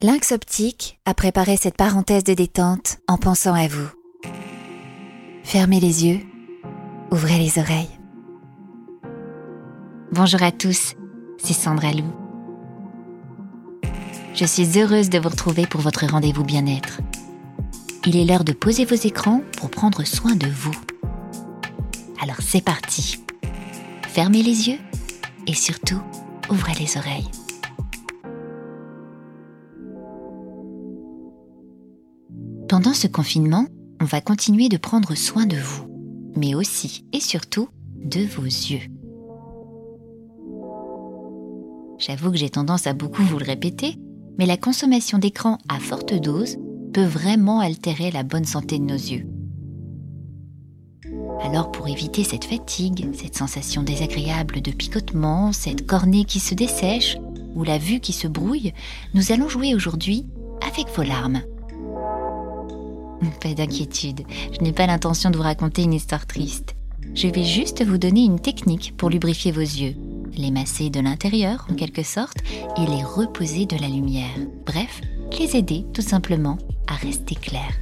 Lynx Optique a préparé cette parenthèse de détente en pensant à vous. Fermez les yeux, ouvrez les oreilles. Bonjour à tous, c'est Sandra Lou. Je suis heureuse de vous retrouver pour votre rendez-vous bien-être. Il est l'heure de poser vos écrans pour prendre soin de vous. Alors c'est parti. Fermez les yeux et surtout, ouvrez les oreilles. Pendant ce confinement, on va continuer de prendre soin de vous, mais aussi et surtout de vos yeux. J'avoue que j'ai tendance à beaucoup vous le répéter, mais la consommation d'écran à forte dose peut vraiment altérer la bonne santé de nos yeux. Alors pour éviter cette fatigue, cette sensation désagréable de picotement, cette cornée qui se dessèche ou la vue qui se brouille, nous allons jouer aujourd'hui avec vos larmes. Pas d'inquiétude, je n'ai pas l'intention de vous raconter une histoire triste. Je vais juste vous donner une technique pour lubrifier vos yeux, les masser de l'intérieur en quelque sorte et les reposer de la lumière. Bref, les aider tout simplement à rester clairs.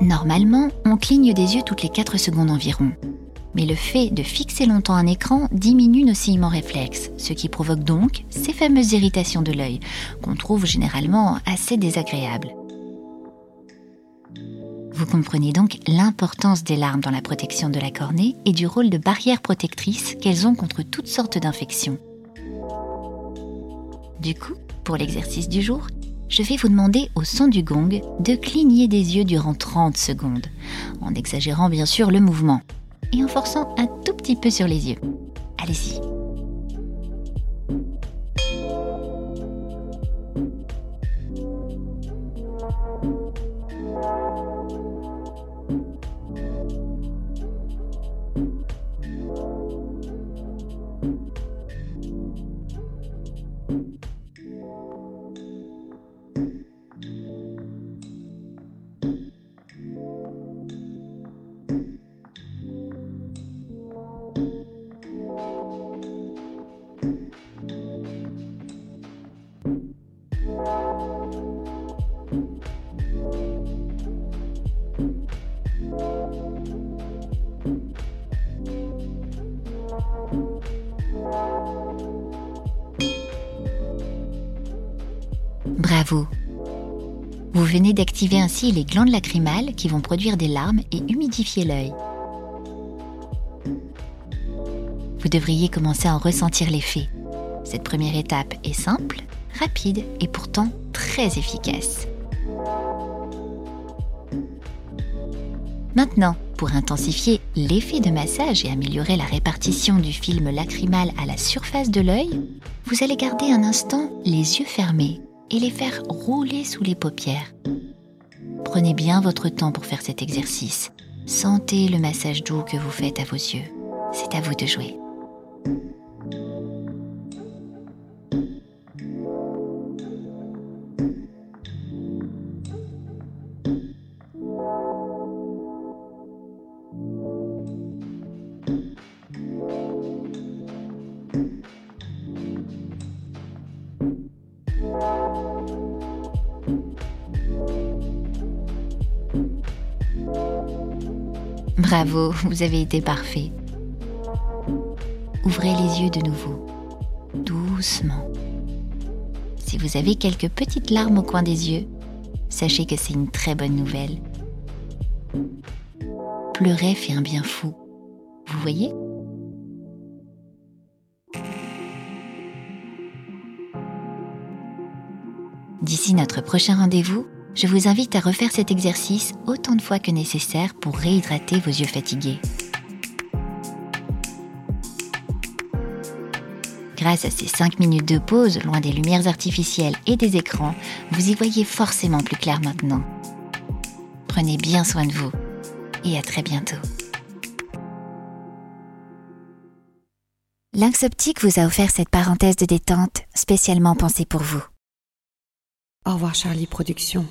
Normalement, on cligne des yeux toutes les 4 secondes environ mais le fait de fixer longtemps un écran diminue nos cillements réflexes, ce qui provoque donc ces fameuses irritations de l'œil, qu'on trouve généralement assez désagréables. Vous comprenez donc l'importance des larmes dans la protection de la cornée et du rôle de barrière protectrice qu'elles ont contre toutes sortes d'infections. Du coup, pour l'exercice du jour, je vais vous demander au son du gong de cligner des yeux durant 30 secondes, en exagérant bien sûr le mouvement et en forçant un tout petit peu sur les yeux. Allez-y. Bravo Vous venez d'activer ainsi les glandes lacrymales qui vont produire des larmes et humidifier l'œil. Vous devriez commencer à en ressentir l'effet. Cette première étape est simple, rapide et pourtant très efficace. Maintenant, pour intensifier l'effet de massage et améliorer la répartition du film lacrymal à la surface de l'œil, vous allez garder un instant les yeux fermés et les faire rouler sous les paupières. Prenez bien votre temps pour faire cet exercice. Sentez le massage doux que vous faites à vos yeux. C'est à vous de jouer. Bravo, vous avez été parfait. Ouvrez les yeux de nouveau, doucement. Si vous avez quelques petites larmes au coin des yeux, sachez que c'est une très bonne nouvelle. Pleurer fait un bien fou. Vous voyez? D'ici notre prochain rendez-vous, je vous invite à refaire cet exercice autant de fois que nécessaire pour réhydrater vos yeux fatigués. Grâce à ces 5 minutes de pause loin des lumières artificielles et des écrans, vous y voyez forcément plus clair maintenant. Prenez bien soin de vous et à très bientôt. Lynx Optique vous a offert cette parenthèse de détente spécialement pensée pour vous. Au revoir Charlie Productions.